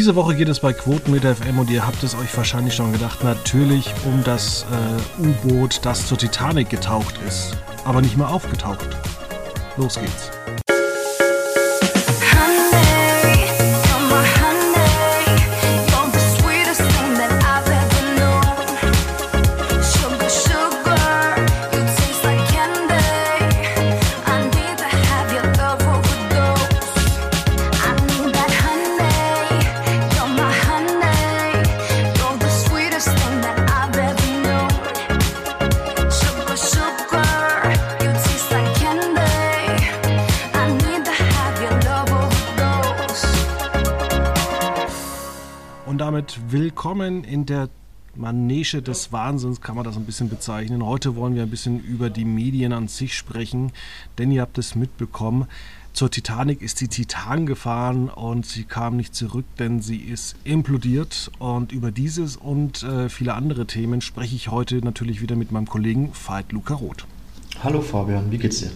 Diese Woche geht es bei Quotenmeter FM und ihr habt es euch wahrscheinlich schon gedacht, natürlich um das äh, U-Boot, das zur Titanic getaucht ist, aber nicht mehr aufgetaucht. Los geht's. Willkommen in der Manege des Wahnsinns, kann man das ein bisschen bezeichnen. Heute wollen wir ein bisschen über die Medien an sich sprechen, denn ihr habt es mitbekommen. Zur Titanic ist die Titan gefahren und sie kam nicht zurück, denn sie ist implodiert. Und über dieses und äh, viele andere Themen spreche ich heute natürlich wieder mit meinem Kollegen Veit Luca Roth. Hallo Fabian, wie geht's dir?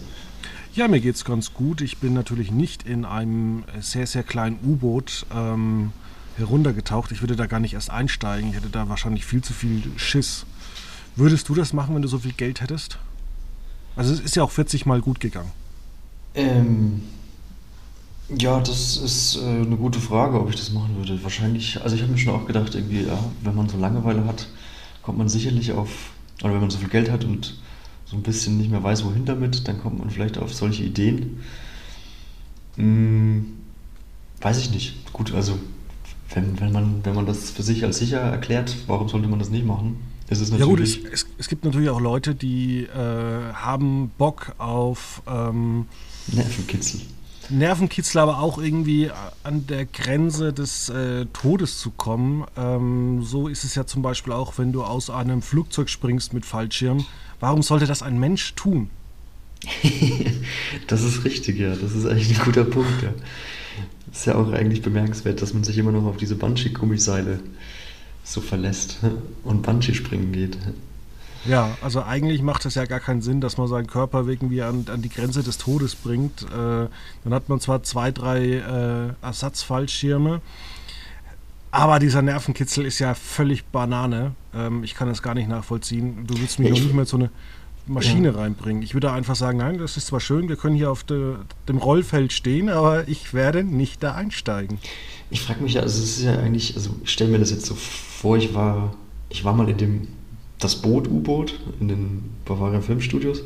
Ja, mir geht's ganz gut. Ich bin natürlich nicht in einem sehr, sehr kleinen U-Boot. Ähm, heruntergetaucht. Ich würde da gar nicht erst einsteigen. Ich hätte da wahrscheinlich viel zu viel Schiss. Würdest du das machen, wenn du so viel Geld hättest? Also es ist ja auch 40 Mal gut gegangen. Ähm, ja, das ist äh, eine gute Frage, ob ich das machen würde. Wahrscheinlich, also ich habe mir schon auch gedacht, irgendwie, ja, wenn man so Langeweile hat, kommt man sicherlich auf, oder wenn man so viel Geld hat und so ein bisschen nicht mehr weiß, wohin damit, dann kommt man vielleicht auf solche Ideen. Hm, weiß ich nicht. Gut, also wenn, wenn, man, wenn man das für sich als sicher erklärt, warum sollte man das nicht machen? Es ist ja gut, es, es, es, gibt natürlich auch Leute, die äh, haben Bock auf ähm, Nervenkitzel. Nervenkitzel, aber auch irgendwie an der Grenze des äh, Todes zu kommen. Ähm, so ist es ja zum Beispiel auch, wenn du aus einem Flugzeug springst mit Fallschirm. Warum sollte das ein Mensch tun? das ist richtig, ja. Das ist eigentlich ein guter Punkt, ja ist ja auch eigentlich bemerkenswert, dass man sich immer noch auf diese Bungee-Gummiseile so verlässt und Bungee-Springen geht. Ja, also eigentlich macht es ja gar keinen Sinn, dass man seinen Körper irgendwie an, an die Grenze des Todes bringt. Äh, dann hat man zwar zwei, drei äh, Ersatzfallschirme, aber dieser Nervenkitzel ist ja völlig Banane. Ähm, ich kann das gar nicht nachvollziehen. Du willst mich ja, auch nicht mehr so eine Maschine ja. reinbringen. Ich würde einfach sagen, nein, das ist zwar schön, wir können hier auf de, dem Rollfeld stehen, aber ich werde nicht da einsteigen. Ich frage mich ja, also es ist ja eigentlich, also ich stelle mir das jetzt so vor, ich war, ich war mal in dem, das Boot-U-Boot in den Bavaria Filmstudios.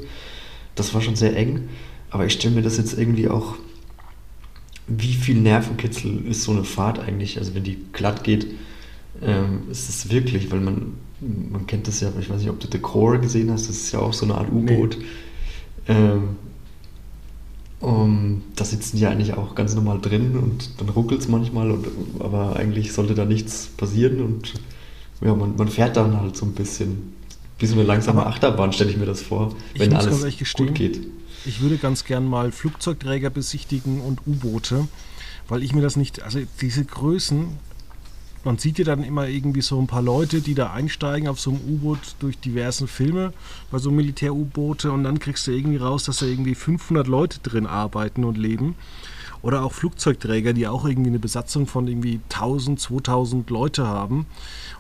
Das war schon sehr eng, aber ich stelle mir das jetzt irgendwie auch, wie viel Nervenkitzel ist so eine Fahrt eigentlich, also wenn die glatt geht, ähm, ist es wirklich, weil man man kennt das ja, ich weiß nicht, ob du The Core gesehen hast, das ist ja auch so eine Art U-Boot. Nee. Ähm, um, da sitzen die eigentlich auch ganz normal drin und dann ruckelt es manchmal, und, aber eigentlich sollte da nichts passieren und ja, man, man fährt dann halt so ein bisschen, wie so eine langsame Achterbahn, stelle ich mir das vor, wenn alles gestehen, gut geht. Ich würde ganz gern mal Flugzeugträger besichtigen und U-Boote, weil ich mir das nicht, also diese Größen, man sieht ja dann immer irgendwie so ein paar Leute, die da einsteigen auf so einem U-Boot durch diversen Filme, bei so Militär-U-Boote und dann kriegst du irgendwie raus, dass da irgendwie 500 Leute drin arbeiten und leben. Oder auch Flugzeugträger, die auch irgendwie eine Besatzung von irgendwie 1000, 2000 Leute haben.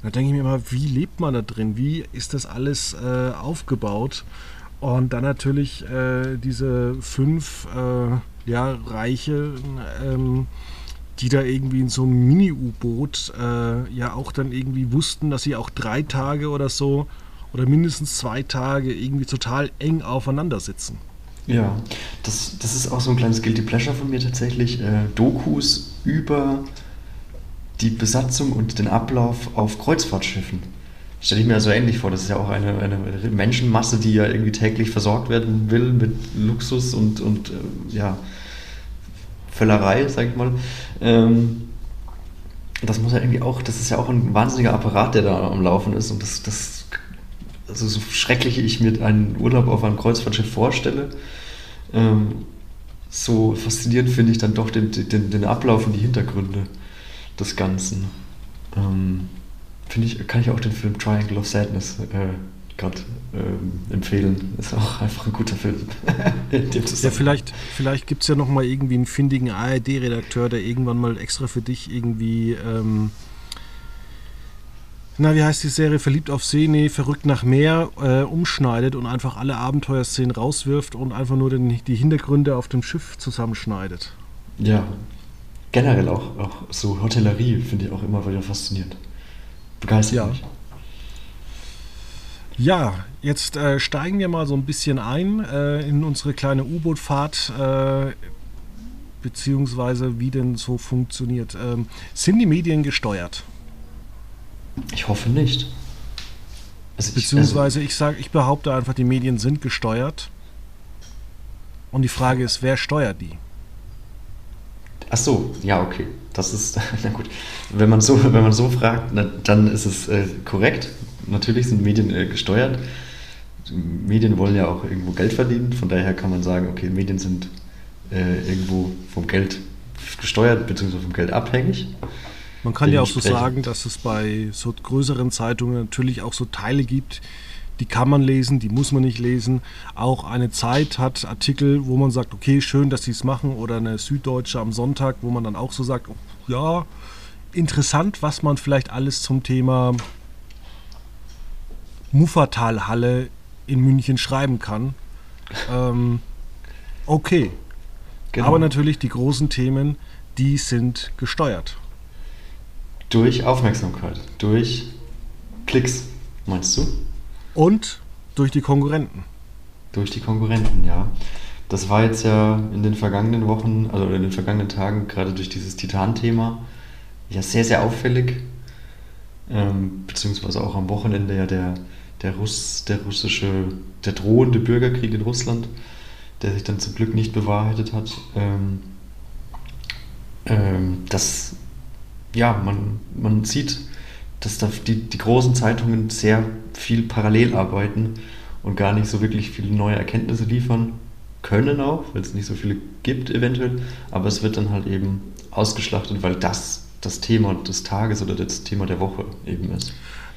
Und da denke ich mir immer, wie lebt man da drin? Wie ist das alles äh, aufgebaut? Und dann natürlich äh, diese fünf äh, ja, Reiche. Ähm, die da irgendwie in so einem Mini-U-Boot äh, ja auch dann irgendwie wussten, dass sie auch drei Tage oder so oder mindestens zwei Tage irgendwie total eng aufeinander sitzen. Ja, das, das ist auch so ein kleines Guilty Pleasure von mir tatsächlich. Äh, Dokus über die Besatzung und den Ablauf auf Kreuzfahrtschiffen. Stelle ich mir so ähnlich vor. Das ist ja auch eine, eine Menschenmasse, die ja irgendwie täglich versorgt werden will mit Luxus und, und äh, ja, Völlerei, sag ich mal. Ähm, das muss ja irgendwie auch, das ist ja auch ein wahnsinniger Apparat, der da am Laufen ist. Und das, das also so schrecklich ich mir einen Urlaub auf einem Kreuzfahrtschiff vorstelle, ähm, so faszinierend finde ich dann doch den, den, den Ablauf und die Hintergründe des Ganzen. Ähm, finde ich, kann ich auch den Film Triangle of Sadness äh, gerade ähm, empfehlen. Ist auch einfach ein guter Film. ja, vielleicht, vielleicht gibt es ja noch mal irgendwie einen findigen ARD-Redakteur, der irgendwann mal extra für dich irgendwie ähm, na, wie heißt die Serie? Verliebt auf See, nee, verrückt nach Meer, äh, umschneidet und einfach alle Abenteuerszenen rauswirft und einfach nur den, die Hintergründe auf dem Schiff zusammenschneidet. Ja, generell auch, auch so Hotellerie finde ich auch immer wieder faszinierend. Begeistert ja. mich. Ja, jetzt äh, steigen wir mal so ein bisschen ein äh, in unsere kleine U-Boot-Fahrt, äh, beziehungsweise wie denn so funktioniert. Ähm, sind die Medien gesteuert? Ich hoffe nicht. Also Beziehungsweise ich, also ich sage, ich behaupte einfach, die Medien sind gesteuert. Und die Frage ist, wer steuert die? Ach so, ja, okay. Das ist, na gut. Wenn man so, wenn man so fragt, na, dann ist es äh, korrekt. Natürlich sind Medien äh, gesteuert. Medien wollen ja auch irgendwo Geld verdienen. Von daher kann man sagen, okay, Medien sind äh, irgendwo vom Geld gesteuert, beziehungsweise vom Geld abhängig. Man kann ja auch so sagen, dass es bei so größeren Zeitungen natürlich auch so Teile gibt, die kann man lesen, die muss man nicht lesen. Auch eine Zeit hat Artikel, wo man sagt, okay, schön, dass sie es machen, oder eine Süddeutsche am Sonntag, wo man dann auch so sagt, oh, ja, interessant, was man vielleicht alles zum Thema Muffertalhalle in München schreiben kann. Ähm, okay. Genau. Aber natürlich die großen Themen, die sind gesteuert. Durch Aufmerksamkeit, durch Klicks, meinst du? Und durch die Konkurrenten. Durch die Konkurrenten, ja. Das war jetzt ja in den vergangenen Wochen, also in den vergangenen Tagen, gerade durch dieses Titan-Thema, ja sehr, sehr auffällig. Ähm, beziehungsweise auch am Wochenende ja der, der, Russ, der russische, der drohende Bürgerkrieg in Russland, der sich dann zum Glück nicht bewahrheitet hat. Ähm, ähm, das ja, man, man sieht, dass da die, die großen Zeitungen sehr viel parallel arbeiten und gar nicht so wirklich viele neue Erkenntnisse liefern können auch, weil es nicht so viele gibt eventuell, aber es wird dann halt eben ausgeschlachtet, weil das das Thema des Tages oder das Thema der Woche eben ist.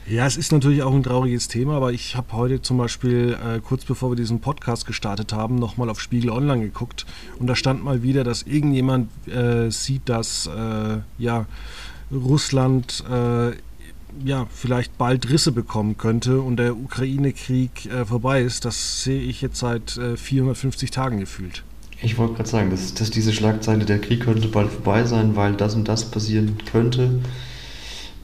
Ja, es ist natürlich auch ein trauriges Thema, aber ich habe heute zum Beispiel, äh, kurz bevor wir diesen Podcast gestartet haben, nochmal auf Spiegel Online geguckt und da stand mal wieder, dass irgendjemand äh, sieht, dass äh, ja, Russland äh, ja, vielleicht bald Risse bekommen könnte und der Ukraine-Krieg äh, vorbei ist. Das sehe ich jetzt seit 450 äh, Tagen gefühlt. Ich wollte gerade sagen, dass, dass diese Schlagzeile, der Krieg könnte bald vorbei sein, weil das und das passieren könnte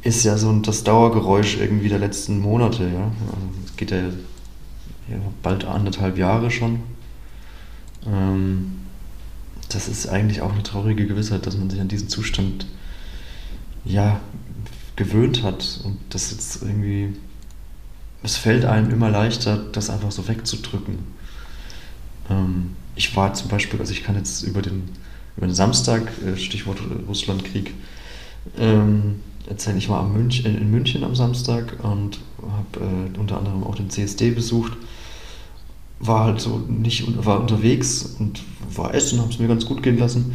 ist ja so das Dauergeräusch irgendwie der letzten Monate, ja. Also es geht ja, ja, bald anderthalb Jahre schon. Ähm, das ist eigentlich auch eine traurige Gewissheit, dass man sich an diesen Zustand ja gewöhnt hat und das jetzt irgendwie es fällt einem immer leichter, das einfach so wegzudrücken. Ähm, ich war zum Beispiel, also ich kann jetzt über den, über den Samstag, äh, Stichwort Russlandkrieg, ähm, erzählen. Ich war Münch, in München am Samstag und habe äh, unter anderem auch den CSD besucht. War halt so nicht war unterwegs und war essen, habe es mir ganz gut gehen lassen.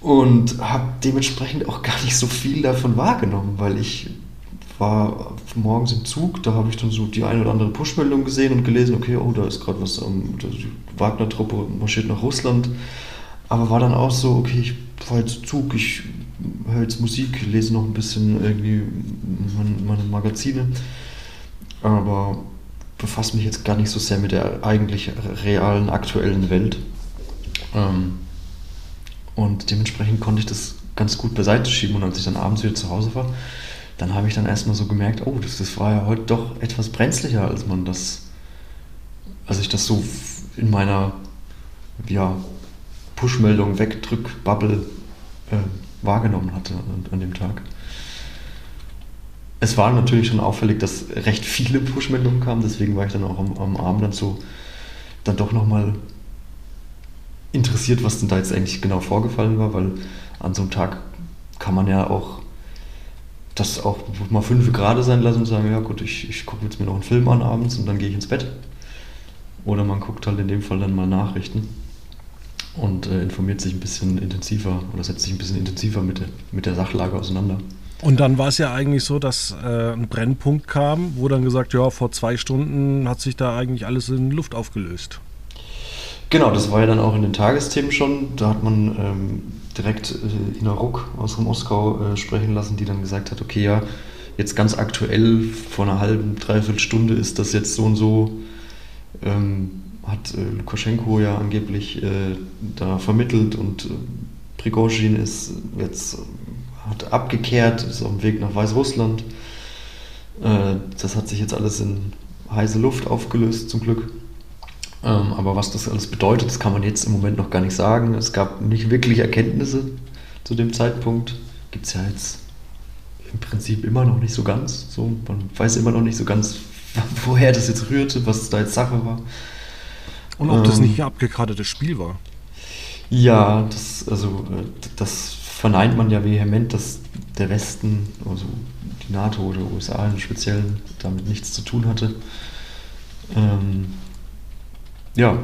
Und habe dementsprechend auch gar nicht so viel davon wahrgenommen, weil ich war morgens im Zug, da habe ich dann so die eine oder andere Push-Meldung gesehen und gelesen, okay, oh, da ist gerade was, um, die Wagner-Truppe marschiert nach Russland. Aber war dann auch so, okay, ich fahre jetzt Zug, ich höre jetzt Musik, lese noch ein bisschen irgendwie meine, Magazine, aber befasse mich jetzt gar nicht so sehr mit der eigentlich realen, aktuellen Welt. Ähm, und dementsprechend konnte ich das ganz gut beiseite schieben und als ich dann abends wieder zu Hause war, dann habe ich dann erstmal so gemerkt, oh, das, das war ja heute doch etwas brenzlicher, als man das, als ich das so in meiner ja, Push-Meldung wegdrück, Bubble äh, wahrgenommen hatte an, an, dem Tag. Es war natürlich schon auffällig, dass recht viele Push-Meldungen kamen, deswegen war ich dann auch am, am Abend dann so dann doch nochmal interessiert, was denn da jetzt eigentlich genau vorgefallen war, weil an so einem Tag kann man ja auch das auch mal fünf Grad sein lassen und sagen, ja gut, ich, ich gucke jetzt mir noch einen Film an abends und dann gehe ich ins Bett. Oder man guckt halt in dem Fall dann mal Nachrichten und äh, informiert sich ein bisschen intensiver oder setzt sich ein bisschen intensiver mit der, mit der Sachlage auseinander. Und dann war es ja eigentlich so, dass äh, ein Brennpunkt kam, wo dann gesagt, ja, vor zwei Stunden hat sich da eigentlich alles in Luft aufgelöst. Genau, das war ja dann auch in den Tagesthemen schon. Da hat man ähm, direkt äh, Ina Ruck aus Moskau äh, sprechen lassen, die dann gesagt hat, okay, ja, jetzt ganz aktuell vor einer halben, dreiviertel Stunde ist das jetzt so und so, ähm, hat äh, Lukaschenko ja angeblich äh, da vermittelt und äh, Prigozhin ist jetzt hat abgekehrt, ist auf dem Weg nach Weißrussland. Äh, das hat sich jetzt alles in heiße Luft aufgelöst, zum Glück. Ähm, aber was das alles bedeutet, das kann man jetzt im Moment noch gar nicht sagen. Es gab nicht wirklich Erkenntnisse zu dem Zeitpunkt. Gibt es ja jetzt im Prinzip immer noch nicht so ganz. So, man weiß immer noch nicht so ganz, woher das jetzt rührte, was da jetzt Sache war. Und ob ähm, das nicht ein abgekartetes Spiel war. Ja, das, also, äh, das verneint man ja vehement, dass der Westen, also die NATO oder USA im Speziellen, damit nichts zu tun hatte. Ähm, ja,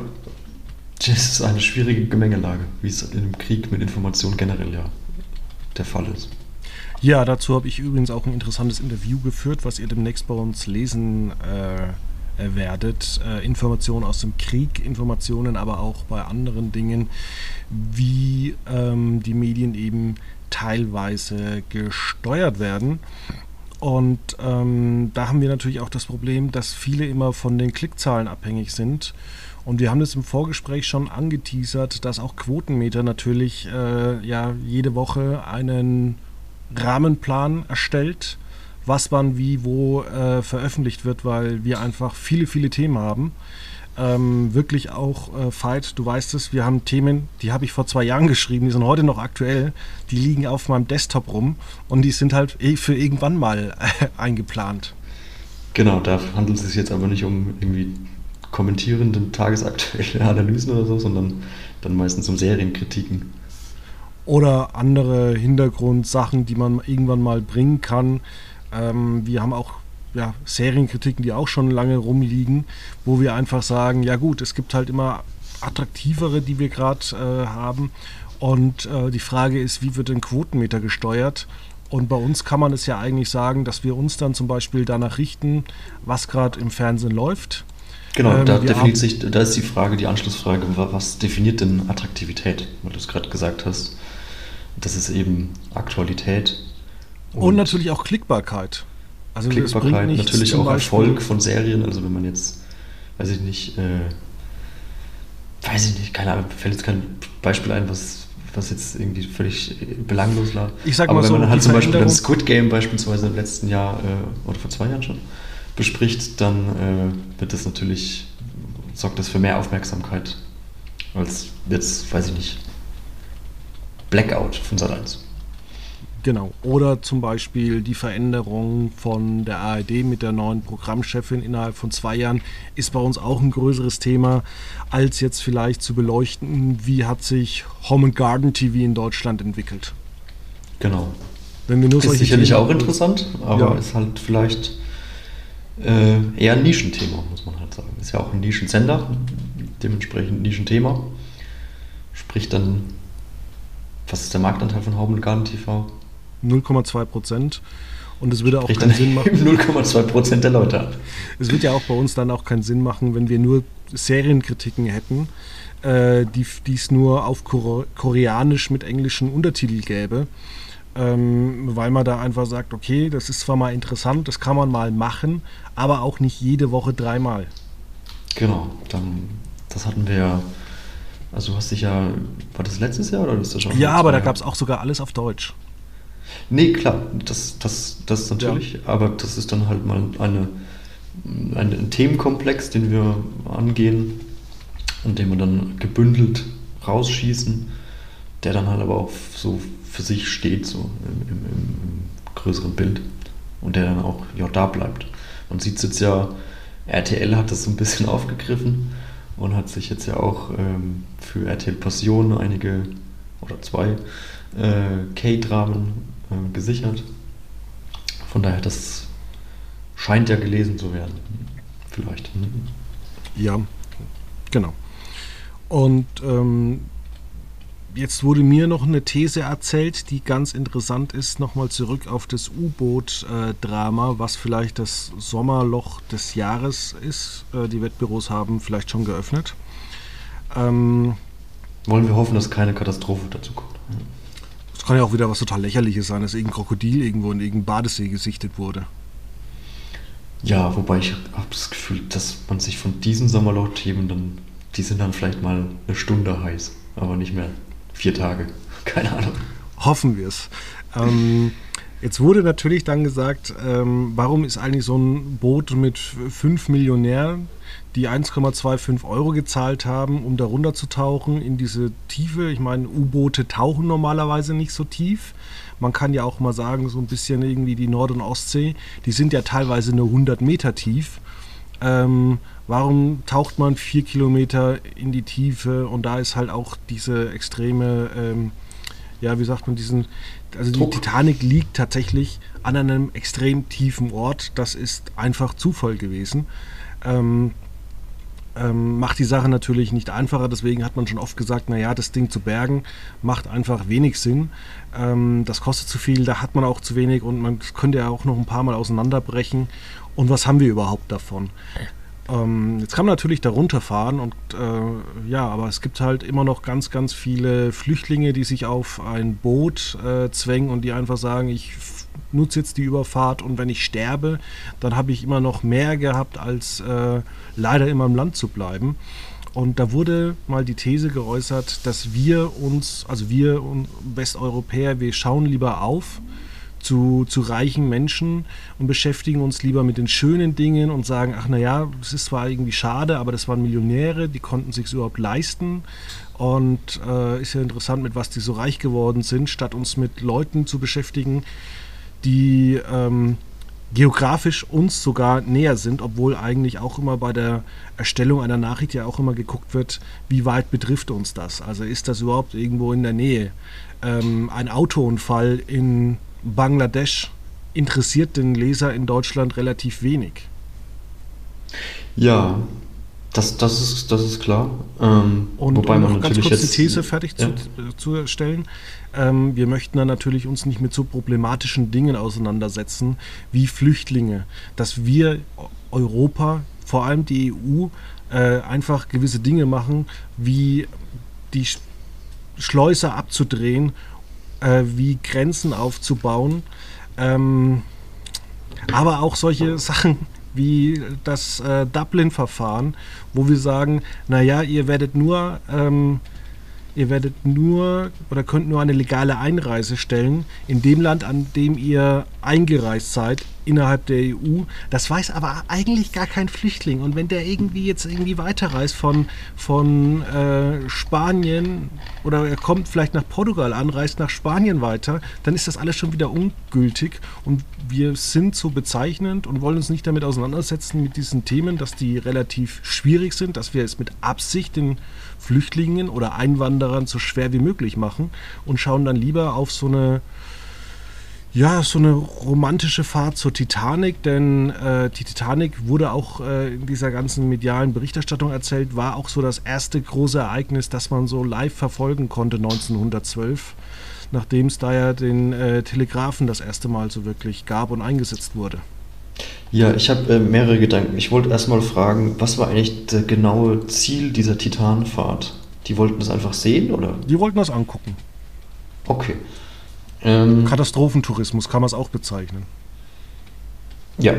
das ist eine schwierige Gemengelage, wie es in einem Krieg mit Informationen generell ja der Fall ist. Ja, dazu habe ich übrigens auch ein interessantes Interview geführt, was ihr demnächst bei uns lesen äh, werdet. Äh, Informationen aus dem Krieg, Informationen aber auch bei anderen Dingen, wie ähm, die Medien eben teilweise gesteuert werden. Und ähm, da haben wir natürlich auch das Problem, dass viele immer von den Klickzahlen abhängig sind. Und wir haben das im Vorgespräch schon angeteasert, dass auch Quotenmeter natürlich äh, ja jede Woche einen Rahmenplan erstellt was wann wie wo äh, veröffentlicht wird, weil wir einfach viele, viele Themen haben. Ähm, wirklich auch äh, Fight, du weißt es, wir haben Themen, die habe ich vor zwei Jahren geschrieben, die sind heute noch aktuell, die liegen auf meinem Desktop rum und die sind halt eh für irgendwann mal äh, eingeplant. Genau, da handelt es sich jetzt aber nicht um irgendwie kommentierende tagesaktuelle Analysen oder so, sondern dann meistens um Serienkritiken. Oder andere Hintergrundsachen, die man irgendwann mal bringen kann. Ähm, wir haben auch ja, Serienkritiken, die auch schon lange rumliegen, wo wir einfach sagen, ja gut, es gibt halt immer attraktivere, die wir gerade äh, haben. Und äh, die Frage ist, wie wird ein Quotenmeter gesteuert? Und bei uns kann man es ja eigentlich sagen, dass wir uns dann zum Beispiel danach richten, was gerade im Fernsehen läuft. Genau, ähm, da definiert sich, da ist die Frage, die Anschlussfrage, was definiert denn Attraktivität, weil du es gerade gesagt hast. Das ist eben Aktualität und, und natürlich auch Klickbarkeit. Also Klickbarkeit, natürlich auch Erfolg von Serien. Also wenn man jetzt, weiß ich nicht, äh, weiß ich nicht, keine Ahnung, fällt jetzt kein Beispiel ein, was, was jetzt irgendwie völlig belanglos war. Ich sag Aber wenn so, man halt zum Beispiel dann Squid Game beispielsweise im letzten Jahr äh, oder vor zwei Jahren schon bespricht, dann äh, wird das natürlich, sorgt das für mehr Aufmerksamkeit als jetzt, weiß ich nicht, Blackout von Sat 1. Genau. Oder zum Beispiel die Veränderung von der ARD mit der neuen Programmchefin innerhalb von zwei Jahren ist bei uns auch ein größeres Thema, als jetzt vielleicht zu beleuchten, wie hat sich Home and Garden TV in Deutschland entwickelt. Genau. Wenn wir nur ist sicherlich Themen auch interessant, aber ja. ist halt vielleicht äh, eher ein Nischenthema, muss man halt sagen. Ist ja auch ein Nischensender, dementsprechend ein Nischenthema. Sprich dann, was ist der Marktanteil von and Garden TV? 0,2 Prozent. Und es würde auch keinen Sinn machen. 0,2 Prozent der Leute ab. Es wird ja auch bei uns dann auch keinen Sinn machen, wenn wir nur Serienkritiken hätten, äh, die es nur auf Koreanisch mit englischen Untertiteln gäbe. Ähm, weil man da einfach sagt, okay, das ist zwar mal interessant, das kann man mal machen, aber auch nicht jede Woche dreimal. Genau, dann, das hatten wir ja. Also du hast dich ja, war das letztes Jahr oder ist das schon? Ja, aber da gab es auch sogar alles auf Deutsch. Nee, klar, das, das, das natürlich, ja. aber das ist dann halt mal eine, ein, ein Themenkomplex, den wir angehen und den wir dann gebündelt rausschießen, der dann halt aber auch so für sich steht, so im, im, im größeren Bild und der dann auch ja, da bleibt. Man sieht es jetzt ja, RTL hat das so ein bisschen aufgegriffen und hat sich jetzt ja auch ähm, für RTL Passion einige oder zwei äh, K-Dramen äh, gesichert. Von daher, das scheint ja gelesen zu werden. Vielleicht. Ja, genau. Und ähm, jetzt wurde mir noch eine These erzählt, die ganz interessant ist, nochmal zurück auf das U-Boot-Drama, was vielleicht das Sommerloch des Jahres ist. Äh, die Wettbüros haben vielleicht schon geöffnet. Ähm, Wollen wir hoffen, dass keine Katastrophe dazu kommt. Es kann ja auch wieder was total Lächerliches sein, dass irgendein Krokodil irgendwo in irgendeinem Badesee gesichtet wurde. Ja, wobei ich habe das Gefühl, dass man sich von diesen Sommerloch-Themen dann, die sind dann vielleicht mal eine Stunde heiß, aber nicht mehr vier Tage. Keine Ahnung. Hoffen wir es. Ähm, jetzt wurde natürlich dann gesagt, ähm, warum ist eigentlich so ein Boot mit fünf Millionären, die 1,25 Euro gezahlt haben, um da runter zu tauchen in diese Tiefe? Ich meine, U-Boote tauchen normalerweise nicht so tief. Man kann ja auch mal sagen, so ein bisschen irgendwie die Nord- und Ostsee, die sind ja teilweise nur 100 Meter tief. Ähm, warum taucht man vier Kilometer in die Tiefe und da ist halt auch diese extreme, ähm, ja, wie sagt man, diesen, also die Druck. Titanic liegt tatsächlich an einem extrem tiefen Ort. Das ist einfach Zufall gewesen. Ähm, ähm, macht die Sache natürlich nicht einfacher. Deswegen hat man schon oft gesagt, naja, das Ding zu bergen macht einfach wenig Sinn. Ähm, das kostet zu viel, da hat man auch zu wenig und man könnte ja auch noch ein paar Mal auseinanderbrechen. Und was haben wir überhaupt davon? Ähm, jetzt kann man natürlich da runterfahren und äh, ja, aber es gibt halt immer noch ganz, ganz viele Flüchtlinge, die sich auf ein Boot äh, zwängen und die einfach sagen, ich nutze jetzt die Überfahrt und wenn ich sterbe, dann habe ich immer noch mehr gehabt, als äh, leider immer im Land zu bleiben. Und da wurde mal die These geäußert, dass wir uns, also wir Westeuropäer, wir schauen lieber auf zu, zu reichen Menschen und beschäftigen uns lieber mit den schönen Dingen und sagen, ach naja, es ist zwar irgendwie schade, aber das waren Millionäre, die konnten sich überhaupt leisten. Und äh, ist ja interessant, mit was die so reich geworden sind, statt uns mit Leuten zu beschäftigen, die ähm, geografisch uns sogar näher sind, obwohl eigentlich auch immer bei der Erstellung einer Nachricht ja auch immer geguckt wird, wie weit betrifft uns das? Also ist das überhaupt irgendwo in der Nähe? Ähm, ein Autounfall in Bangladesch interessiert den Leser in Deutschland relativ wenig. Ja, das, das, ist, das ist klar. Ähm, und wobei um man noch ganz kurz die These fertig ja. zu, zu, stellen. Ähm, wir möchten dann natürlich uns nicht mit so problematischen Dingen auseinandersetzen wie Flüchtlinge, dass wir Europa, vor allem die EU, äh, einfach gewisse Dinge machen, wie die Schleuse abzudrehen, äh, wie Grenzen aufzubauen. Ähm, aber auch solche Sachen wie das äh, Dublin-Verfahren, wo wir sagen, naja, ihr werdet nur ähm, ihr werdet nur oder könnt nur eine legale Einreise stellen in dem Land, an dem ihr eingereist seid innerhalb der EU. Das weiß aber eigentlich gar kein Flüchtling. Und wenn der irgendwie jetzt irgendwie weiterreist von, von äh, Spanien oder er kommt vielleicht nach Portugal an, reist nach Spanien weiter, dann ist das alles schon wieder ungültig. Und wir sind so bezeichnend und wollen uns nicht damit auseinandersetzen mit diesen Themen, dass die relativ schwierig sind, dass wir es mit Absicht den Flüchtlingen oder Einwanderern so schwer wie möglich machen und schauen dann lieber auf so eine ja, so eine romantische Fahrt zur Titanic, denn äh, die Titanic wurde auch äh, in dieser ganzen medialen Berichterstattung erzählt, war auch so das erste große Ereignis, das man so live verfolgen konnte 1912, nachdem es da ja den äh, Telegraphen das erste Mal so wirklich gab und eingesetzt wurde. Ja, ich habe äh, mehrere Gedanken. Ich wollte erstmal fragen, was war eigentlich das genaue Ziel dieser Titanfahrt? Die wollten das einfach sehen, oder? Die wollten das angucken. Okay. Ähm, Katastrophentourismus kann man es auch bezeichnen. Ja,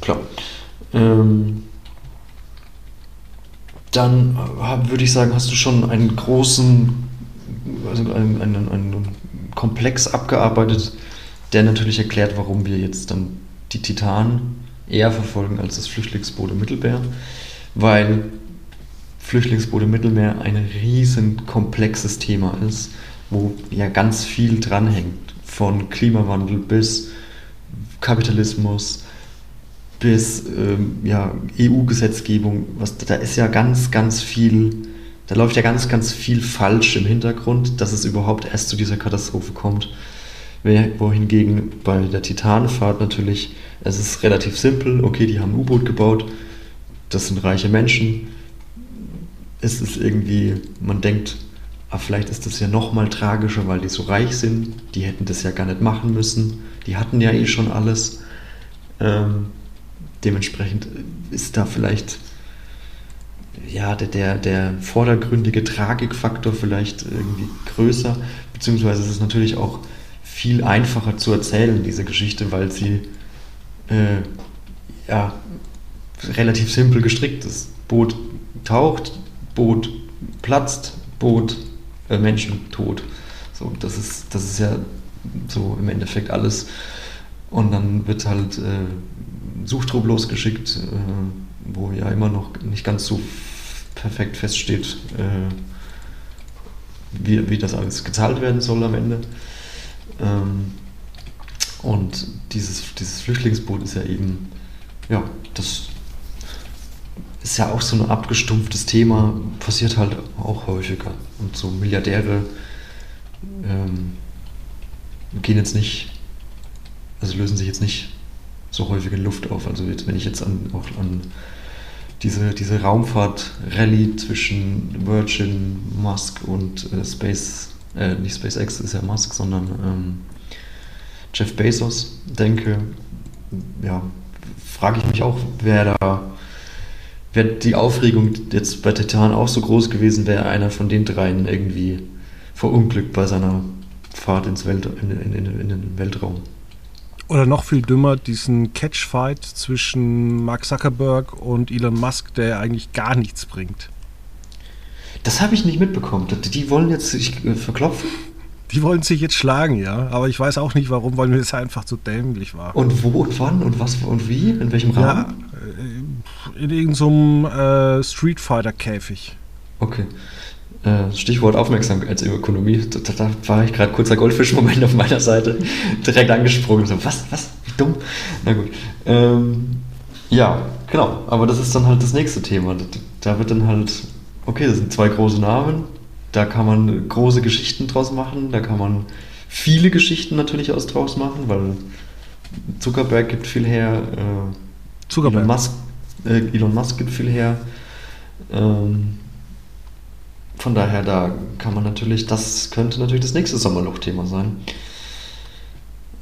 klar. Ähm, dann äh, würde ich sagen, hast du schon einen großen, also einen, einen, einen Komplex abgearbeitet, der natürlich erklärt, warum wir jetzt dann die Titanen eher verfolgen als das Flüchtlingsboot im Mittelmeer, weil Flüchtlingsboot im Mittelmeer ein riesen komplexes Thema ist, wo ja ganz viel dranhängt, von Klimawandel bis Kapitalismus bis ähm, ja, EU-Gesetzgebung, da ist ja ganz, ganz viel, da läuft ja ganz, ganz viel falsch im Hintergrund, dass es überhaupt erst zu dieser Katastrophe kommt wohingegen bei der Titanfahrt natürlich, es ist relativ simpel, okay, die haben ein U-Boot gebaut, das sind reiche Menschen, es ist irgendwie, man denkt, aber vielleicht ist das ja noch mal tragischer, weil die so reich sind. Die hätten das ja gar nicht machen müssen. Die hatten ja eh schon alles. Ähm, dementsprechend ist da vielleicht ja, der, der, der vordergründige Tragikfaktor vielleicht irgendwie größer, beziehungsweise ist es natürlich auch viel einfacher zu erzählen, diese Geschichte, weil sie äh, ja, relativ simpel gestrickt ist. Boot taucht, Boot platzt, Boot, äh, Menschen tot. So, das ist, das ist ja so im Endeffekt alles. Und dann wird halt äh, Suchtrupp losgeschickt, äh, wo ja immer noch nicht ganz so perfekt feststeht, äh, wie, wie das alles gezahlt werden soll am Ende. Ähm, und dieses, dieses Flüchtlingsboot ist ja eben, ja, das ist ja auch so ein abgestumpftes Thema, passiert halt auch häufiger. Und so Milliardäre ähm, gehen jetzt nicht, also lösen sich jetzt nicht so häufig in Luft auf. Also jetzt, wenn ich jetzt an, auch an diese, diese Raumfahrt-Rallye zwischen Virgin, Musk und äh, Space, äh, nicht SpaceX ist ja Musk, sondern ähm, Jeff Bezos denke, ja, frage ich mich auch, wer da, wäre die Aufregung jetzt bei Titan auch so groß gewesen, wäre einer von den dreien irgendwie verunglückt bei seiner Fahrt ins Welt, in, in, in, in den Weltraum. Oder noch viel dümmer, diesen Catchfight zwischen Mark Zuckerberg und Elon Musk, der eigentlich gar nichts bringt. Das habe ich nicht mitbekommen. Die wollen jetzt sich äh, verklopfen? Die wollen sich jetzt schlagen, ja. Aber ich weiß auch nicht warum, weil mir das einfach zu dämlich war. Und wo und wann und was und wie? In welchem Rahmen? Ja, äh, in irgendeinem äh, Street Fighter-Käfig. Okay. Äh, Stichwort Aufmerksamkeitsökonomie. Da, da war ich gerade kurzer Goldfisch-Moment auf meiner Seite direkt angesprungen. So, was, was, wie dumm? Na gut. Ähm, ja, genau. Aber das ist dann halt das nächste Thema. Da wird dann halt, okay, das sind zwei große Namen. Da kann man große Geschichten draus machen. Da kann man viele Geschichten natürlich aus draus machen, weil Zuckerberg gibt viel her. Äh, Zuckerberg. Elon Musk, äh, Elon Musk gibt viel her. Ähm, von daher, da kann man natürlich, das könnte natürlich das nächste Sommerloch-Thema sein,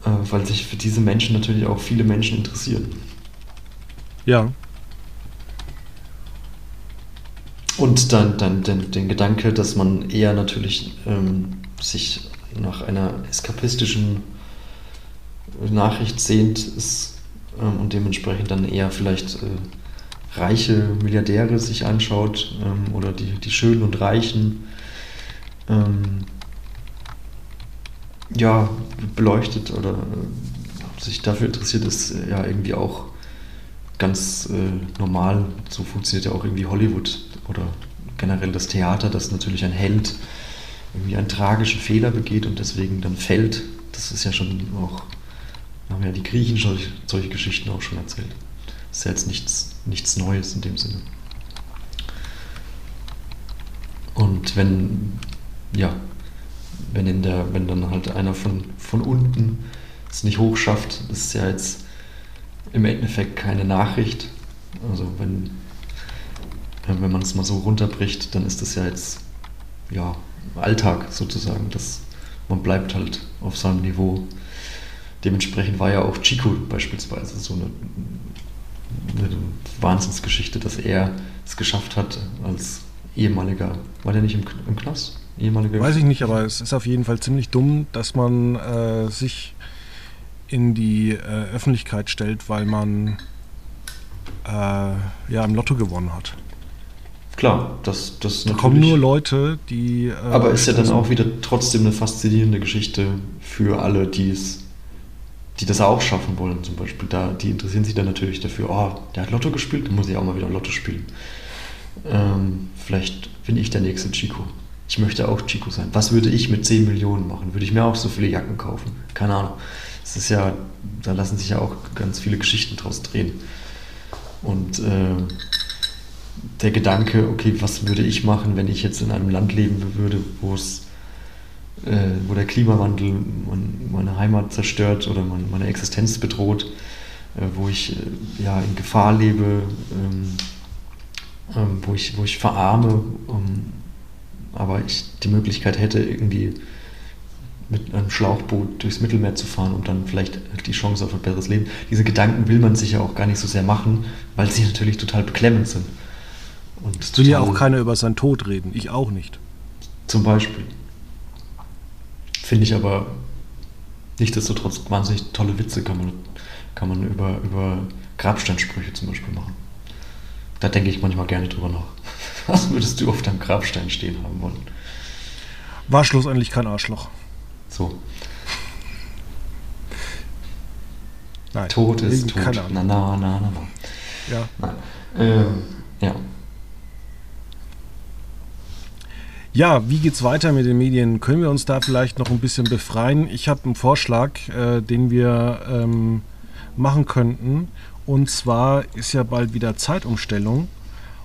äh, weil sich für diese Menschen natürlich auch viele Menschen interessieren. Ja. Und dann, dann den, den Gedanke, dass man eher natürlich ähm, sich nach einer eskapistischen Nachricht sehnt ist, ähm, und dementsprechend dann eher vielleicht äh, reiche Milliardäre sich anschaut ähm, oder die, die Schönen und Reichen, ähm, ja, beleuchtet oder äh, sich dafür interessiert, ist ja irgendwie auch ganz äh, normal. So funktioniert ja auch irgendwie Hollywood oder generell das Theater, dass natürlich ein Held irgendwie einen tragischen Fehler begeht und deswegen dann fällt. Das ist ja schon auch, haben ja die Griechen solche, solche Geschichten auch schon erzählt ist ja jetzt nichts, nichts Neues in dem Sinne. Und wenn, ja, wenn, in der, wenn dann halt einer von, von unten es nicht hochschafft, das ist ja jetzt im Endeffekt keine Nachricht. Also wenn, wenn man es mal so runterbricht, dann ist das ja jetzt ja, Alltag sozusagen. Das, man bleibt halt auf seinem Niveau. Dementsprechend war ja auch Chico beispielsweise so eine eine Wahnsinnsgeschichte, dass er es geschafft hat als ehemaliger, war der nicht im, im Knast? Ehemaliger Weiß ich nicht, aber es ist auf jeden Fall ziemlich dumm, dass man äh, sich in die äh, Öffentlichkeit stellt, weil man äh, ja im Lotto gewonnen hat. Klar, das, das da kommen nur Leute, die. Äh, aber ist ja dann auch wieder trotzdem eine faszinierende Geschichte für alle, die es die das auch schaffen wollen, zum Beispiel, da, die interessieren sich dann natürlich dafür, oh, der hat Lotto gespielt, dann muss ich auch mal wieder Lotto spielen. Ähm, vielleicht bin ich der nächste Chico. Ich möchte auch Chico sein. Was würde ich mit 10 Millionen machen? Würde ich mir auch so viele Jacken kaufen? Keine Ahnung. Es ist ja, da lassen sich ja auch ganz viele Geschichten draus drehen. Und äh, der Gedanke, okay, was würde ich machen, wenn ich jetzt in einem Land leben würde, wo es äh, wo der Klimawandel meine Heimat zerstört oder meine Existenz bedroht, äh, wo ich äh, ja, in Gefahr lebe, ähm, ähm, wo, ich, wo ich verarme, ähm, aber ich die Möglichkeit hätte, irgendwie mit einem Schlauchboot durchs Mittelmeer zu fahren und dann vielleicht die Chance auf ein besseres Leben. Diese Gedanken will man sich ja auch gar nicht so sehr machen, weil sie natürlich total beklemmend sind. Und es will ja auch keiner über seinen Tod reden, ich auch nicht. Zum Beispiel. Finde ich aber nichtsdestotrotz wahnsinnig tolle Witze kann man, kann man über, über Grabsteinsprüche zum Beispiel machen. Da denke ich manchmal gerne drüber nach. Was würdest du auf deinem Grabstein stehen haben wollen? War schlussendlich kein Arschloch. So. Nein. Tod ist Ahnung. Na, na, na, na, na. Ja. Nein. Ähm, ja. Ja, wie geht's weiter mit den Medien? Können wir uns da vielleicht noch ein bisschen befreien? Ich habe einen Vorschlag, äh, den wir ähm, machen könnten. Und zwar ist ja bald wieder Zeitumstellung.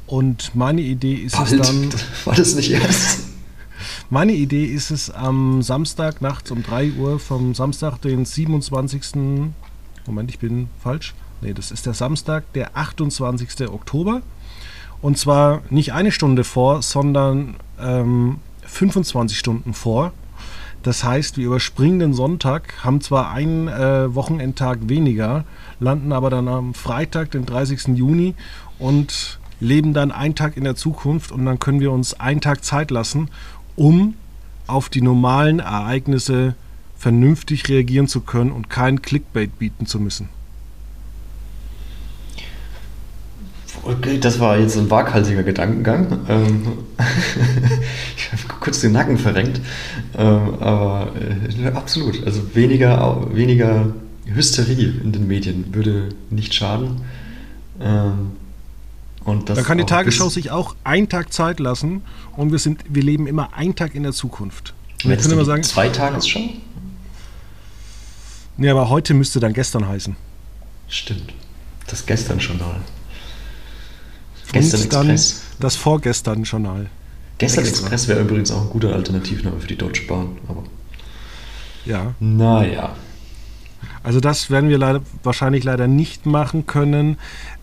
Und meine Idee ist Bald? es dann. War das nicht erst? Meine Idee ist es am Samstag nachts um 3 Uhr vom Samstag, den 27. Moment, ich bin falsch. Nee, das ist der Samstag, der 28. Oktober. Und zwar nicht eine Stunde vor, sondern ähm, 25 Stunden vor. Das heißt, wir überspringen den Sonntag, haben zwar einen äh, Wochenendtag weniger, landen aber dann am Freitag, den 30. Juni und leben dann einen Tag in der Zukunft und dann können wir uns einen Tag Zeit lassen, um auf die normalen Ereignisse vernünftig reagieren zu können und kein Clickbait bieten zu müssen. Okay, das war jetzt ein waghalsiger Gedankengang. Ähm, ich habe kurz den Nacken verrenkt. Ähm, aber äh, absolut. Also weniger, weniger Hysterie in den Medien würde nicht schaden. Ähm, und das Dann kann die Tagesschau sich auch einen Tag Zeit lassen und wir, sind, wir leben immer einen Tag in der Zukunft. Wir können immer sagen, die Zweitagesschau? nee, aber heute müsste dann gestern heißen. Stimmt. Das gestern Journal. Gestern und dann Express. das vorgestern Journal. Gestern Extra. Express wäre übrigens auch ein guter Alternativname für die Deutsche Bahn. Aber Ja. naja. Also das werden wir leider, wahrscheinlich leider nicht machen können.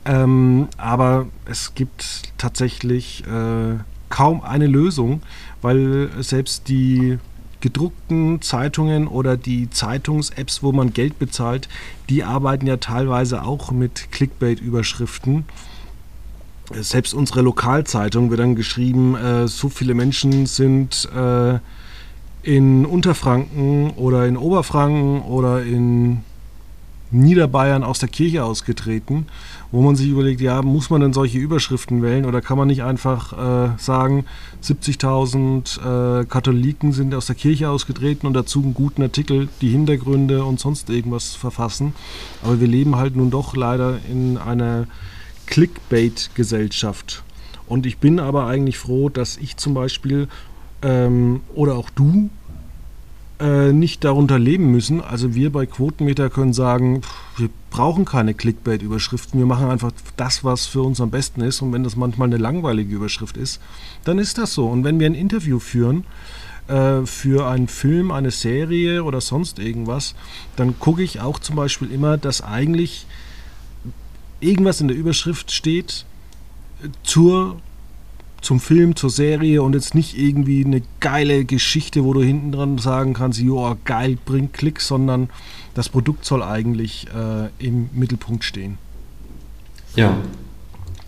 Ähm, aber es gibt tatsächlich äh, kaum eine Lösung, weil selbst die gedruckten Zeitungen oder die Zeitungs-Apps, wo man Geld bezahlt, die arbeiten ja teilweise auch mit Clickbait-Überschriften. Selbst unsere Lokalzeitung wird dann geschrieben, äh, so viele Menschen sind äh, in Unterfranken oder in Oberfranken oder in Niederbayern aus der Kirche ausgetreten, wo man sich überlegt, ja, muss man denn solche Überschriften wählen oder kann man nicht einfach äh, sagen, 70.000 äh, Katholiken sind aus der Kirche ausgetreten und dazu einen guten Artikel, die Hintergründe und sonst irgendwas verfassen. Aber wir leben halt nun doch leider in einer Clickbait-Gesellschaft. Und ich bin aber eigentlich froh, dass ich zum Beispiel ähm, oder auch du äh, nicht darunter leben müssen. Also wir bei Quotenmeter können sagen, wir brauchen keine Clickbait-Überschriften, wir machen einfach das, was für uns am besten ist. Und wenn das manchmal eine langweilige Überschrift ist, dann ist das so. Und wenn wir ein Interview führen äh, für einen Film, eine Serie oder sonst irgendwas, dann gucke ich auch zum Beispiel immer, dass eigentlich irgendwas in der Überschrift steht äh, zur zum Film, zur Serie und jetzt nicht irgendwie eine geile Geschichte, wo du hinten dran sagen kannst, joa, geil, bringt Klicks, sondern das Produkt soll eigentlich äh, im Mittelpunkt stehen. Ja.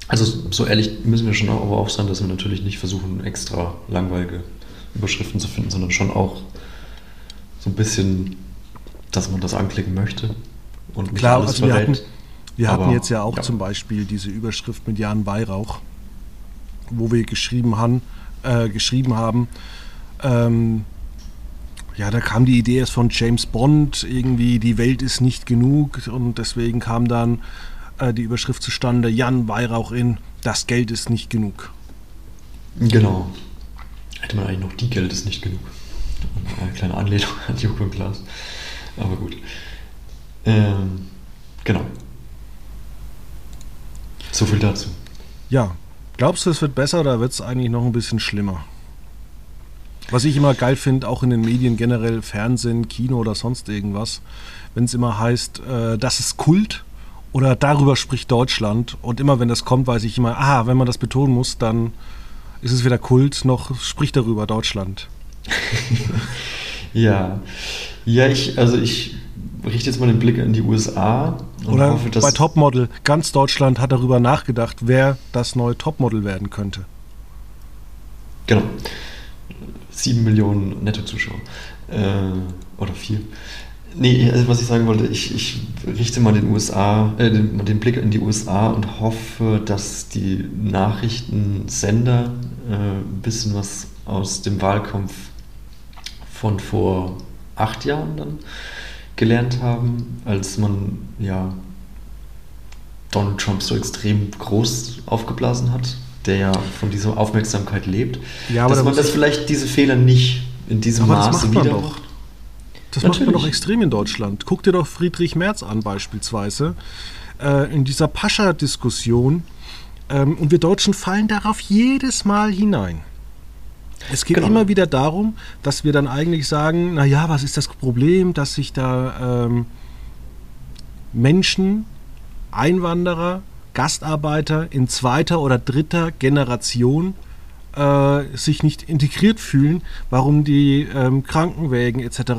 Also so ehrlich müssen wir schon auch, aber auch sein, dass wir natürlich nicht versuchen, extra langweilige Überschriften zu finden, sondern schon auch so ein bisschen, dass man das anklicken möchte. Und nicht Klar, alles also wir verrät. hatten, wir hatten Aber, jetzt ja auch ja. zum Beispiel diese Überschrift mit Jan Weihrauch, wo wir geschrieben haben, äh, geschrieben haben ähm, ja, da kam die Idee erst von James Bond, irgendwie die Welt ist nicht genug und deswegen kam dann äh, die Überschrift zustande, Jan Weihrauch in Das Geld ist nicht genug. Genau. Hätte man eigentlich noch die Geld ist nicht genug. Eine kleine Anlehnung an Joko und Klaas. Aber gut. Ähm, genau. So viel dazu. Ja, glaubst du, es wird besser oder wird es eigentlich noch ein bisschen schlimmer? Was ich immer geil finde, auch in den Medien generell, Fernsehen, Kino oder sonst irgendwas, wenn es immer heißt, äh, das ist Kult oder darüber spricht Deutschland und immer wenn das kommt, weiß ich immer, ah, wenn man das betonen muss, dann ist es wieder Kult, noch spricht darüber Deutschland. ja. Ja, ich, also ich richte jetzt mal den Blick in die USA. Oder hoffe, bei Topmodel. Ganz Deutschland hat darüber nachgedacht, wer das neue Topmodel werden könnte. Genau. Sieben Millionen Nettozuschauer. Äh, oder vier. Nee, also was ich sagen wollte, ich, ich richte mal den USA, äh, den, den, Blick in die USA und hoffe, dass die Nachrichtensender äh, ein bisschen was aus dem Wahlkampf von vor acht Jahren dann gelernt haben, als man ja Donald Trump so extrem groß aufgeblasen hat, der ja von dieser Aufmerksamkeit lebt, ja, dass man das vielleicht diese Fehler nicht in diesem Maße wieder macht. Das Natürlich. macht man doch extrem in Deutschland. Guck dir doch Friedrich Merz an beispielsweise. Äh, in dieser Pascha-Diskussion. Ähm, und wir Deutschen fallen darauf jedes Mal hinein. Es geht genau. immer wieder darum, dass wir dann eigentlich sagen, naja, was ist das Problem, dass sich da ähm, Menschen, Einwanderer, Gastarbeiter in zweiter oder dritter Generation äh, sich nicht integriert fühlen, warum die ähm, Krankenwägen etc. Äh,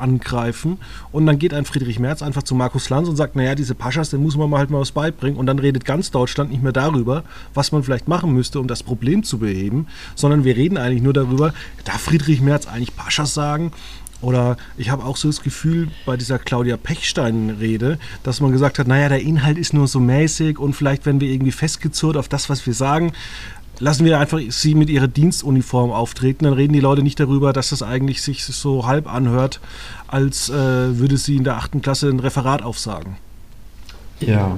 angreifen. Und dann geht ein Friedrich Merz einfach zu Markus Lanz und sagt, naja, diese Paschas, den muss man mal halt mal was beibringen. Und dann redet ganz Deutschland nicht mehr darüber, was man vielleicht machen müsste, um das Problem zu beheben, sondern wir reden eigentlich nur darüber, darf Friedrich Merz eigentlich Paschas sagen? Oder ich habe auch so das Gefühl bei dieser Claudia Pechstein-Rede, dass man gesagt hat, naja, der Inhalt ist nur so mäßig und vielleicht werden wir irgendwie festgezurrt auf das, was wir sagen lassen wir einfach sie mit ihrer Dienstuniform auftreten, dann reden die Leute nicht darüber, dass das eigentlich sich so halb anhört, als äh, würde sie in der achten Klasse ein Referat aufsagen. Ja.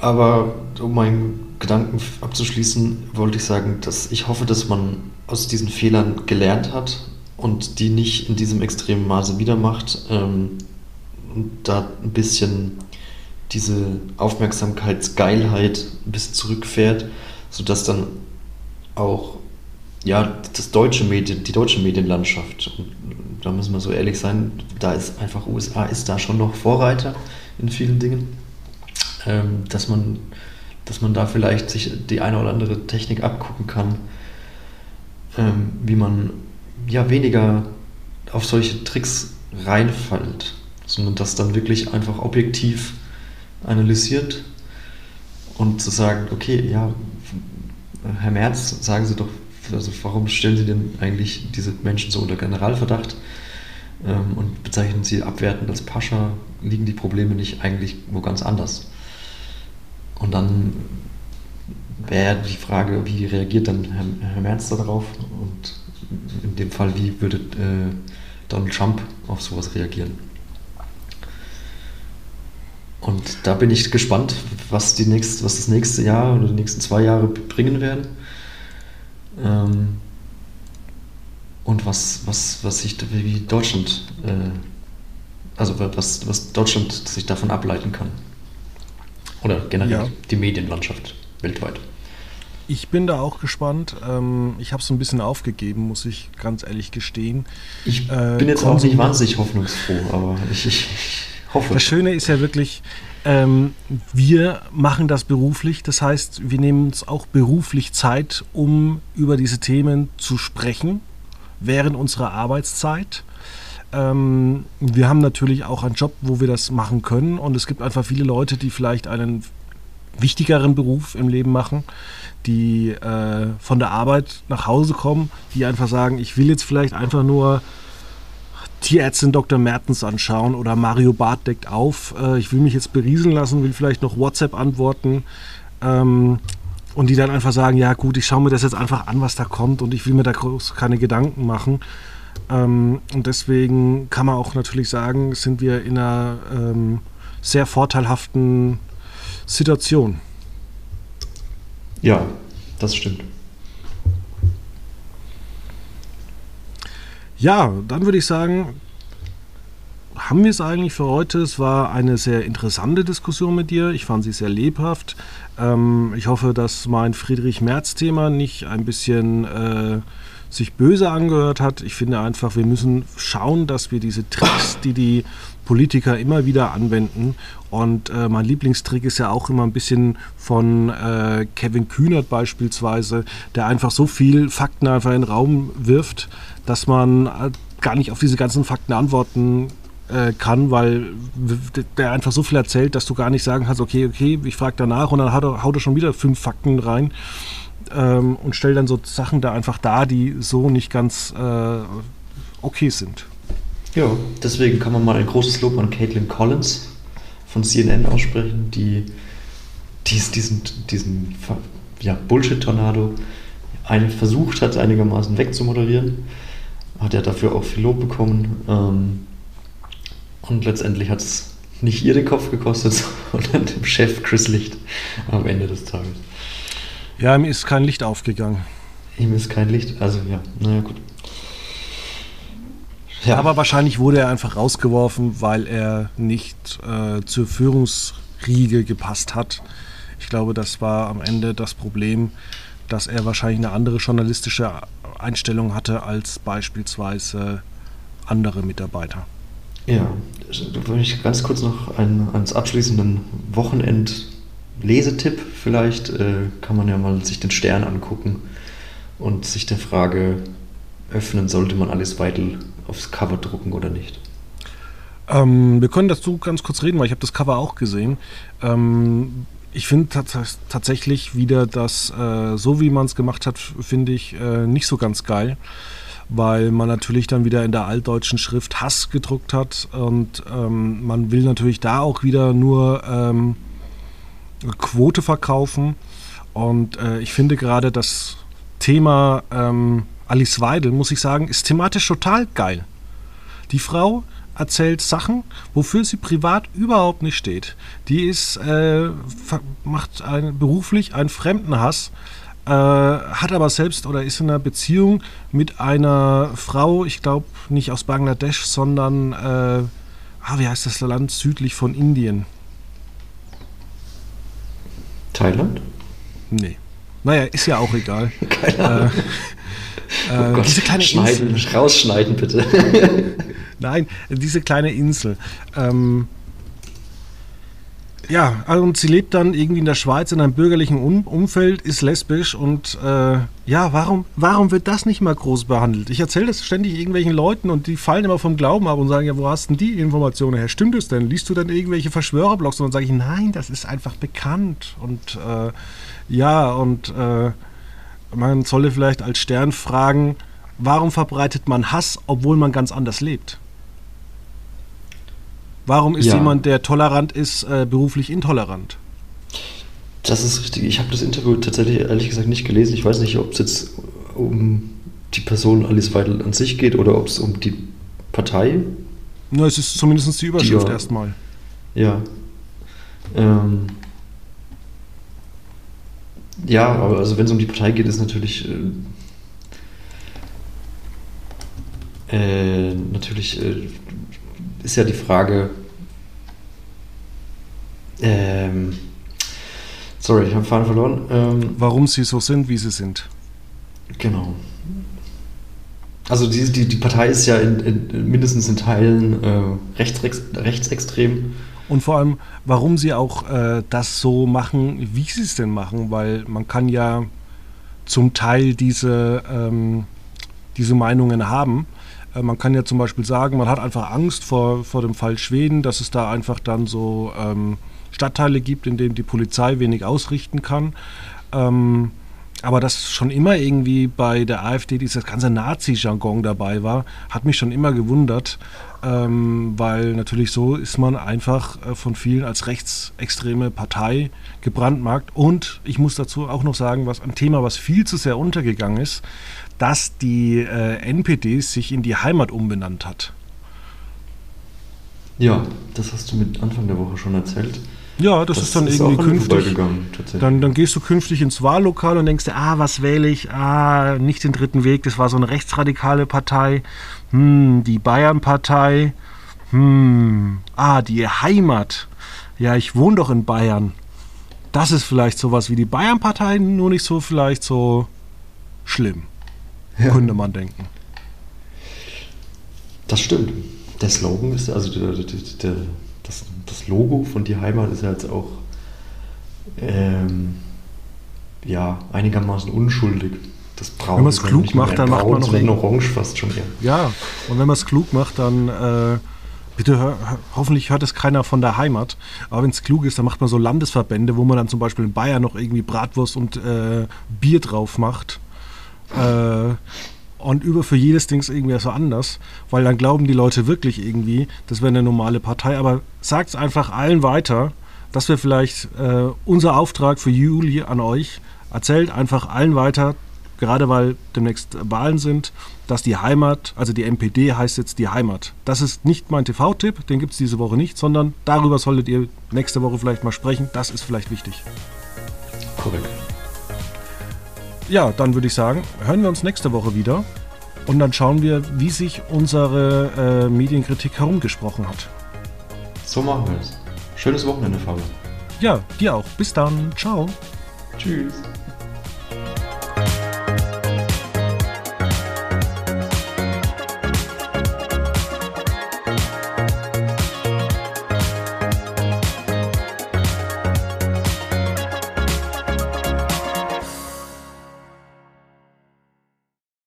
Aber um meinen Gedanken abzuschließen, wollte ich sagen, dass ich hoffe, dass man aus diesen Fehlern gelernt hat und die nicht in diesem extremen Maße wieder macht ähm, und da ein bisschen diese Aufmerksamkeitsgeilheit ein bisschen zurückfährt sodass dann auch ja, das deutsche Medien, die deutsche Medienlandschaft, da müssen wir so ehrlich sein, da ist einfach USA ist da schon noch Vorreiter in vielen Dingen, ähm, dass man dass man da vielleicht sich die eine oder andere Technik abgucken kann, ähm, wie man ja weniger auf solche Tricks reinfällt, sondern das dann wirklich einfach objektiv analysiert und zu sagen, okay, ja, Herr Merz, sagen Sie doch, also warum stellen Sie denn eigentlich diese Menschen so unter Generalverdacht ähm, und bezeichnen Sie abwertend als Pascha? Liegen die Probleme nicht eigentlich wo ganz anders? Und dann wäre die Frage, wie reagiert dann Herr, Herr Merz darauf? Und in dem Fall, wie würde äh, Donald Trump auf sowas reagieren? Und da bin ich gespannt, was, die nächst, was das nächste Jahr oder die nächsten zwei Jahre bringen werden. Ähm, und was, was, was sich, wie Deutschland, äh, also was, was Deutschland sich davon ableiten kann. Oder generell ja. die Medienlandschaft weltweit. Ich bin da auch gespannt. Ähm, ich habe es ein bisschen aufgegeben, muss ich ganz ehrlich gestehen. Ich äh, bin jetzt auch nicht wahnsinnig hoffnungsfroh, aber ich, ich Hoffe. Das Schöne ist ja wirklich, ähm, wir machen das beruflich. Das heißt, wir nehmen uns auch beruflich Zeit, um über diese Themen zu sprechen, während unserer Arbeitszeit. Ähm, wir haben natürlich auch einen Job, wo wir das machen können. Und es gibt einfach viele Leute, die vielleicht einen wichtigeren Beruf im Leben machen, die äh, von der Arbeit nach Hause kommen, die einfach sagen, ich will jetzt vielleicht einfach nur Tierärztin Dr. Mertens anschauen oder Mario Barth deckt auf. Äh, ich will mich jetzt berieseln lassen, will vielleicht noch WhatsApp antworten. Ähm, und die dann einfach sagen, ja gut, ich schaue mir das jetzt einfach an, was da kommt und ich will mir da groß keine Gedanken machen. Ähm, und deswegen kann man auch natürlich sagen, sind wir in einer ähm, sehr vorteilhaften Situation. Ja, das stimmt. Ja, dann würde ich sagen, haben wir es eigentlich für heute. Es war eine sehr interessante Diskussion mit dir. Ich fand sie sehr lebhaft. Ähm, ich hoffe, dass mein Friedrich Merz-Thema nicht ein bisschen äh, sich böse angehört hat. Ich finde einfach, wir müssen schauen, dass wir diese Tricks, die die Politiker immer wieder anwenden. Und äh, mein Lieblingstrick ist ja auch immer ein bisschen von äh, Kevin Kühnert beispielsweise, der einfach so viel Fakten einfach in den Raum wirft, dass man äh, gar nicht auf diese ganzen Fakten antworten äh, kann, weil der einfach so viel erzählt, dass du gar nicht sagen kannst, okay, okay, ich frage danach und dann haut er, schon wieder fünf Fakten rein ähm, und stellt dann so Sachen da einfach da, die so nicht ganz äh, okay sind. Ja, deswegen kann man mal ein großes Lob an Caitlin Collins von CNN aussprechen, die dies, diesen, diesen ja, Bullshit-Tornado versucht hat, einigermaßen wegzumoderieren. Hat ja dafür auch viel Lob bekommen. Ähm, und letztendlich hat es nicht ihr den Kopf gekostet, sondern dem Chef Chris Licht am Ende des Tages. Ja, ihm ist kein Licht aufgegangen. Ihm ist kein Licht, also ja, naja, gut. Ja. Aber wahrscheinlich wurde er einfach rausgeworfen, weil er nicht äh, zur Führungsriege gepasst hat. Ich glaube, das war am Ende das Problem, dass er wahrscheinlich eine andere journalistische Einstellung hatte als beispielsweise andere Mitarbeiter. Ja, wenn ich ganz kurz noch einen, einen abschließenden Wochenend-Lesetipp vielleicht, äh, kann man ja mal sich den Stern angucken und sich der Frage öffnen, sollte man alles Weidel aufs Cover drucken oder nicht? Ähm, wir können dazu ganz kurz reden, weil ich habe das Cover auch gesehen. Ähm, ich finde tatsächlich wieder das, äh, so wie man es gemacht hat, finde ich äh, nicht so ganz geil, weil man natürlich dann wieder in der altdeutschen Schrift Hass gedruckt hat und ähm, man will natürlich da auch wieder nur ähm, Quote verkaufen. Und äh, ich finde gerade das Thema ähm, Alice Weidel, muss ich sagen, ist thematisch total geil. Die Frau erzählt Sachen, wofür sie privat überhaupt nicht steht. Die ist, äh, macht ein, beruflich einen Fremdenhass, äh, hat aber selbst oder ist in einer Beziehung mit einer Frau, ich glaube nicht aus Bangladesch, sondern, äh, ah, wie heißt das Land südlich von Indien? Thailand? Nee. Naja, ist ja auch egal. Keine Ahnung. Äh, Oh Gott, diese kleine schneiden, Insel. rausschneiden bitte. Nein, diese kleine Insel. Ähm, ja, also und sie lebt dann irgendwie in der Schweiz in einem bürgerlichen um Umfeld, ist lesbisch und äh, ja, warum, warum wird das nicht mal groß behandelt? Ich erzähle das ständig irgendwelchen Leuten und die fallen immer vom Glauben ab und sagen, ja, wo hast denn die Informationen her? Stimmt es denn? Liest du denn irgendwelche Verschwörerblogs? Und dann sage ich, nein, das ist einfach bekannt und äh, ja, und äh, man solle vielleicht als Stern fragen, warum verbreitet man Hass, obwohl man ganz anders lebt? Warum ist ja. jemand, der tolerant ist, äh, beruflich intolerant? Das ist richtig. Ich habe das Interview tatsächlich ehrlich gesagt nicht gelesen. Ich weiß nicht, ob es jetzt um die Person Alice Weidel an sich geht oder ob es um die Partei. Na, es ist zumindest die Überschrift die, erstmal. Ja. Ähm, ja, aber also wenn es um die Partei geht, ist natürlich äh, äh, natürlich äh, ist ja die Frage. Ähm, sorry, ich habe Faden verloren. Ähm, Warum sie so sind, wie sie sind. Genau. Also die, die, die Partei ist ja in, in, mindestens in Teilen äh, rechts, rechtsextrem und vor allem, warum sie auch äh, das so machen, wie sie es denn machen, weil man kann ja zum Teil diese, ähm, diese Meinungen haben. Äh, man kann ja zum Beispiel sagen, man hat einfach Angst vor, vor dem Fall Schweden, dass es da einfach dann so ähm, Stadtteile gibt, in denen die Polizei wenig ausrichten kann. Ähm, aber dass schon immer irgendwie bei der AfD dieses ganze Nazi-Jargon dabei war, hat mich schon immer gewundert, ähm, weil natürlich so ist man einfach äh, von vielen als rechtsextreme Partei gebrandmarkt. Und ich muss dazu auch noch sagen, was ein Thema, was viel zu sehr untergegangen ist, dass die äh, NPD sich in die Heimat umbenannt hat. Ja, das hast du mit Anfang der Woche schon erzählt. Ja, das, das ist dann ist irgendwie künftig. Dann, dann gehst du künftig ins Wahllokal und denkst dir, ah, was wähle ich? Ah, nicht den dritten Weg, das war so eine rechtsradikale Partei. Hm, die Bayern-Partei. Hm, ah, die Heimat. Ja, ich wohne doch in Bayern. Das ist vielleicht sowas wie die Bayern-Partei, nur nicht so vielleicht so schlimm. ja. könnte man denken. Das stimmt. Der Slogan ist, also der, der, der, das, Logo von Die Heimat ist ja jetzt auch ähm, ja, einigermaßen unschuldig. Das Braun wenn man es klug macht, dann macht man noch ein Orange fast schon eher. Ja, und wenn man es klug macht, dann äh, bitte hör, hoffentlich hört es keiner von der Heimat. Aber wenn es klug ist, dann macht man so Landesverbände, wo man dann zum Beispiel in Bayern noch irgendwie Bratwurst und äh, Bier drauf macht. Äh, und über für jedes Ding irgendwie so anders, weil dann glauben die Leute wirklich irgendwie, das wäre eine normale Partei. Aber sagt es einfach allen weiter, das wäre vielleicht äh, unser Auftrag für Juli an euch. Erzählt einfach allen weiter, gerade weil demnächst Wahlen sind, dass die Heimat, also die MPD heißt jetzt die Heimat. Das ist nicht mein TV-Tipp, den gibt es diese Woche nicht, sondern darüber solltet ihr nächste Woche vielleicht mal sprechen. Das ist vielleicht wichtig. Korrekt ja, dann würde ich sagen, hören wir uns nächste Woche wieder und dann schauen wir, wie sich unsere äh, Medienkritik herumgesprochen hat. So machen wir es. Schönes Wochenende, Fabian. Ja, dir auch. Bis dann. Ciao. Tschüss.